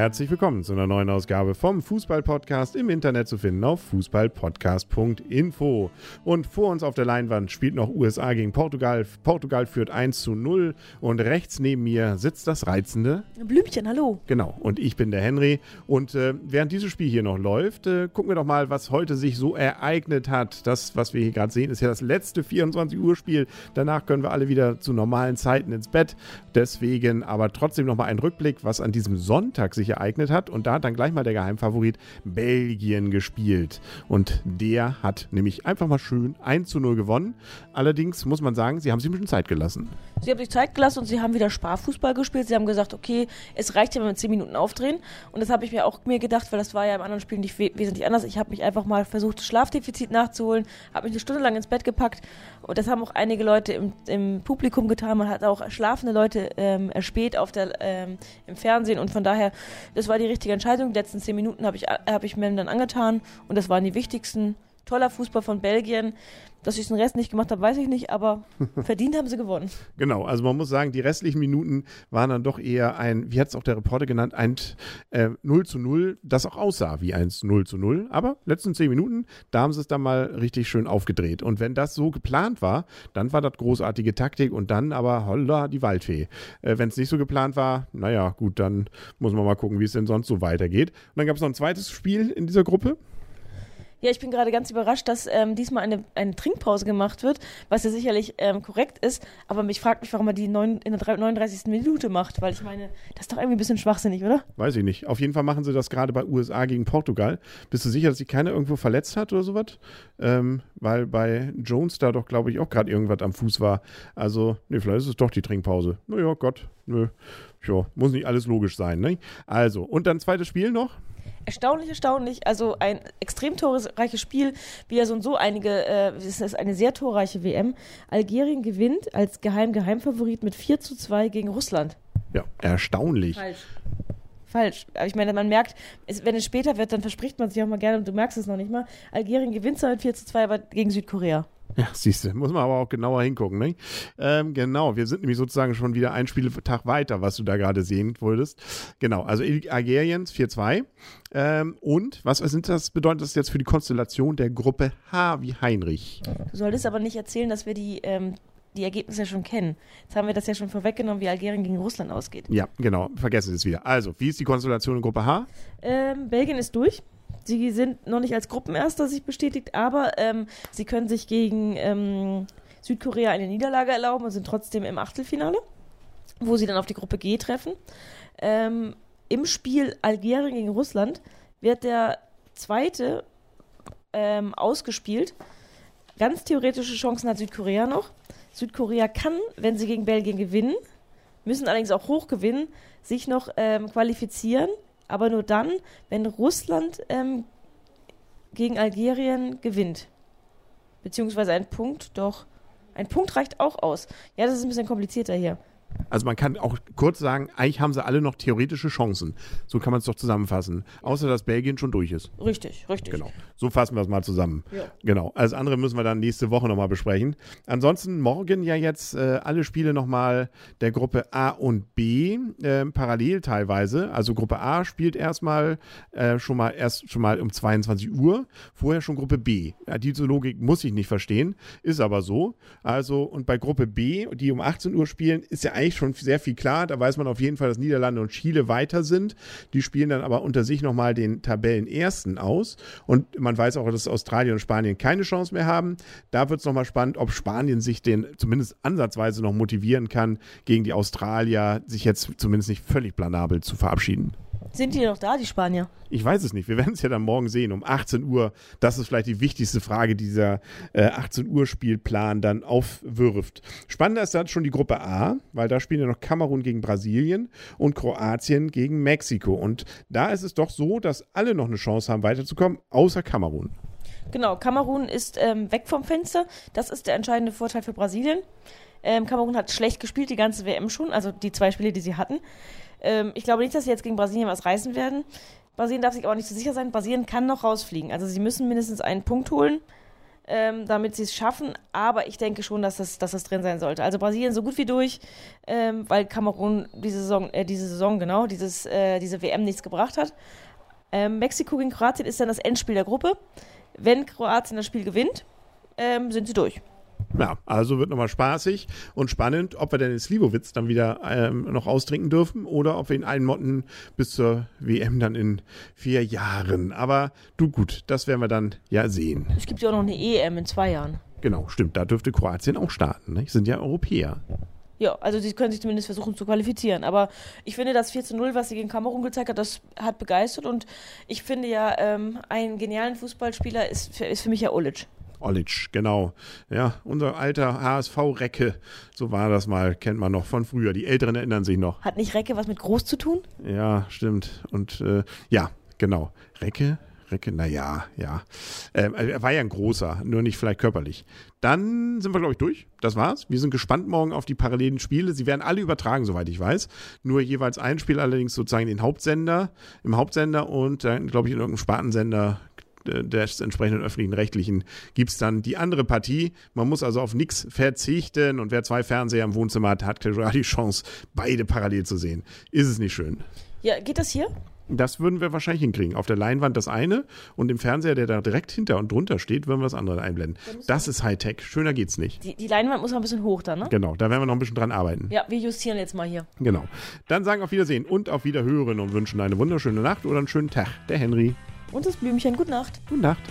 Herzlich willkommen zu einer neuen Ausgabe vom Fußball-Podcast im Internet zu finden auf fußballpodcast.info. Und vor uns auf der Leinwand spielt noch USA gegen Portugal. Portugal führt 1 zu 0 und rechts neben mir sitzt das reizende Blümchen, hallo. Genau, und ich bin der Henry. Und äh, während dieses Spiel hier noch läuft, äh, gucken wir doch mal, was heute sich so ereignet hat. Das, was wir hier gerade sehen, ist ja das letzte 24-Uhr-Spiel. Danach können wir alle wieder zu normalen Zeiten ins Bett. Deswegen aber trotzdem nochmal ein Rückblick, was an diesem Sonntag sich ereignet hat. Und da hat dann gleich mal der Geheimfavorit Belgien gespielt. Und der hat nämlich einfach mal schön 1 zu 0 gewonnen. Allerdings muss man sagen, sie haben sich ein bisschen Zeit gelassen. Sie haben sich Zeit gelassen und sie haben wieder Sparfußball gespielt. Sie haben gesagt, okay, es reicht ja, wenn wir 10 Minuten aufdrehen. Und das habe ich mir auch mir gedacht, weil das war ja im anderen Spiel nicht wesentlich anders. Ich habe mich einfach mal versucht, Schlafdefizit nachzuholen, habe mich eine Stunde lang ins Bett gepackt. Und das haben auch einige Leute im, im Publikum getan. Man hat auch schlafende Leute ähm, erspäht auf der, ähm, im Fernsehen. Und von daher, das war die richtige Entscheidung. Die letzten 10 Minuten habe ich, hab ich mir dann angetan. Und das waren die wichtigsten. Toller Fußball von Belgien. Dass ich den Rest nicht gemacht habe, weiß ich nicht, aber verdient haben sie gewonnen. Genau, also man muss sagen, die restlichen Minuten waren dann doch eher ein, wie hat es auch der Reporter genannt, ein äh, 0 zu 0, das auch aussah wie ein 0 zu 0. Aber letzten zehn Minuten, da haben sie es dann mal richtig schön aufgedreht. Und wenn das so geplant war, dann war das großartige Taktik und dann aber holla die Waldfee. Äh, wenn es nicht so geplant war, naja, gut, dann muss man mal gucken, wie es denn sonst so weitergeht. Und dann gab es noch ein zweites Spiel in dieser Gruppe. Ja, ich bin gerade ganz überrascht, dass ähm, diesmal eine, eine Trinkpause gemacht wird, was ja sicherlich ähm, korrekt ist. Aber mich fragt mich, warum er die neun, in der 39. Minute macht, weil ich meine, das ist doch irgendwie ein bisschen schwachsinnig, oder? Weiß ich nicht. Auf jeden Fall machen sie das gerade bei USA gegen Portugal. Bist du sicher, dass sich keiner irgendwo verletzt hat oder sowas? Ähm, weil bei Jones da doch, glaube ich, auch gerade irgendwas am Fuß war. Also, nee, vielleicht ist es doch die Trinkpause. Naja, Gott, nö. Ja, muss nicht alles logisch sein, ne? Also, und dann zweites Spiel noch? Erstaunlich, erstaunlich. Also ein extrem torreiches Spiel, wie ja so und so einige, äh, es ist eine sehr torreiche WM. Algerien gewinnt als Geheim-Geheimfavorit mit 4 zu 2 gegen Russland. Ja, erstaunlich. Falsch. Falsch. Aber ich meine, man merkt, es, wenn es später wird, dann verspricht man sich auch mal gerne und du merkst es noch nicht mal. Algerien gewinnt zwar mit 4 zu 2, aber gegen Südkorea. Ja, siehst du, muss man aber auch genauer hingucken. Ne? Ähm, genau, wir sind nämlich sozusagen schon wieder einen Spieltag weiter, was du da gerade sehen wolltest. Genau, also Algeriens 4-2. Ähm, und was sind das, bedeutet das jetzt für die Konstellation der Gruppe H wie Heinrich? Du solltest aber nicht erzählen, dass wir die, ähm, die Ergebnisse ja schon kennen. Jetzt haben wir das ja schon vorweggenommen, wie Algerien gegen Russland ausgeht. Ja, genau, vergessen Sie es wieder. Also, wie ist die Konstellation in Gruppe H? Ähm, Belgien ist durch. Sie sind noch nicht als Gruppenerster sich bestätigt, aber ähm, sie können sich gegen ähm, Südkorea eine Niederlage erlauben und sind trotzdem im Achtelfinale, wo sie dann auf die Gruppe G treffen. Ähm, Im Spiel Algerien gegen Russland wird der zweite ähm, ausgespielt. Ganz theoretische Chancen hat Südkorea noch. Südkorea kann, wenn sie gegen Belgien gewinnen, müssen allerdings auch hoch gewinnen, sich noch ähm, qualifizieren aber nur dann, wenn Russland ähm, gegen Algerien gewinnt. Beziehungsweise ein Punkt, doch. Ein Punkt reicht auch aus. Ja, das ist ein bisschen komplizierter hier. Also man kann auch kurz sagen, eigentlich haben sie alle noch theoretische Chancen. So kann man es doch zusammenfassen. Außer dass Belgien schon durch ist. Richtig, richtig. Genau. So fassen wir es mal zusammen. Ja. Genau. Alles andere müssen wir dann nächste Woche nochmal besprechen. Ansonsten morgen ja jetzt äh, alle Spiele nochmal der Gruppe A und B äh, parallel teilweise. Also Gruppe A spielt erstmal äh, schon mal erst schon mal um 22 Uhr. Vorher schon Gruppe B. Ja, diese Logik muss ich nicht verstehen, ist aber so. Also und bei Gruppe B, die um 18 Uhr spielen, ist ja eigentlich schon sehr viel klar. Da weiß man auf jeden Fall, dass Niederlande und Chile weiter sind. Die spielen dann aber unter sich nochmal den Tabellenersten aus. Und man weiß auch, dass Australien und Spanien keine Chance mehr haben. Da wird es nochmal spannend, ob Spanien sich den zumindest ansatzweise noch motivieren kann, gegen die Australier sich jetzt zumindest nicht völlig planabel zu verabschieden. Sind die noch da, die Spanier? Ich weiß es nicht. Wir werden es ja dann morgen sehen, um 18 Uhr. Das ist vielleicht die wichtigste Frage, die dieser äh, 18 Uhr Spielplan dann aufwirft. Spannender ist dann schon die Gruppe A, weil da spielen ja noch Kamerun gegen Brasilien und Kroatien gegen Mexiko. Und da ist es doch so, dass alle noch eine Chance haben, weiterzukommen, außer Kamerun. Genau, Kamerun ist ähm, weg vom Fenster. Das ist der entscheidende Vorteil für Brasilien. Ähm, Kamerun hat schlecht gespielt, die ganze WM schon, also die zwei Spiele, die sie hatten. Ähm, ich glaube nicht, dass sie jetzt gegen Brasilien was reißen werden. Brasilien darf sich aber nicht so sicher sein. Brasilien kann noch rausfliegen. Also sie müssen mindestens einen Punkt holen. ähm, damit sie es schaffen. Aber ich denke schon, dass das, dass das drin sein sollte. Also Brasilien so gut wie durch, ähm, weil Kamerun diese Saison, äh, diese Saison genau, dieses, äh, diese WM nichts gebracht hat. Ähm, Mexiko gegen Kroatien ist dann das Endspiel der Gruppe. Wenn Kroatien das Spiel gewinnt, ähm, sind sie durch. Ja, also wird nochmal spaßig und spannend, ob wir denn in Slivovitz dann wieder ähm, noch austrinken dürfen oder ob wir ihn einmotten bis zur WM dann in vier Jahren. Aber du gut, das werden wir dann ja sehen. Es gibt ja auch noch eine EM in zwei Jahren. Genau, stimmt. Da dürfte Kroatien auch starten. Ne? Sind ja Europäer. Ja, also sie können sich zumindest versuchen zu qualifizieren. Aber ich finde, das 4 zu 0, was sie gegen Kamerun gezeigt hat, das hat begeistert. Und ich finde ja, ähm, einen genialen Fußballspieler ist für, ist für mich ja Olic. Olic, genau. Ja, unser alter HSV-Recke, so war das mal, kennt man noch von früher. Die Älteren erinnern sich noch. Hat nicht Recke was mit groß zu tun? Ja, stimmt. Und äh, ja, genau. Recke, Recke, naja, ja. Ähm, er war ja ein großer, nur nicht vielleicht körperlich. Dann sind wir, glaube ich, durch. Das war's. Wir sind gespannt morgen auf die parallelen Spiele. Sie werden alle übertragen, soweit ich weiß. Nur jeweils ein Spiel allerdings sozusagen den Hauptsender, im Hauptsender und dann, glaube ich, in irgendeinem Spartensender des entsprechenden öffentlichen Rechtlichen gibt es dann die andere Partie. Man muss also auf nichts verzichten und wer zwei Fernseher im Wohnzimmer hat, hat gerade die Chance, beide parallel zu sehen. Ist es nicht schön? Ja, geht das hier? Das würden wir wahrscheinlich hinkriegen. Auf der Leinwand das eine und im Fernseher, der da direkt hinter und drunter steht, würden wir das andere einblenden. Das ist Hightech. Schöner geht's nicht. Die, die Leinwand muss noch ein bisschen hoch dann, ne? Genau, da werden wir noch ein bisschen dran arbeiten. Ja, wir justieren jetzt mal hier. Genau. Dann sagen auf Wiedersehen und auf Wiederhören und wünschen eine wunderschöne Nacht oder einen schönen Tag. Der Henry. Und das Blümchen. Gute Nacht. Gute Nacht.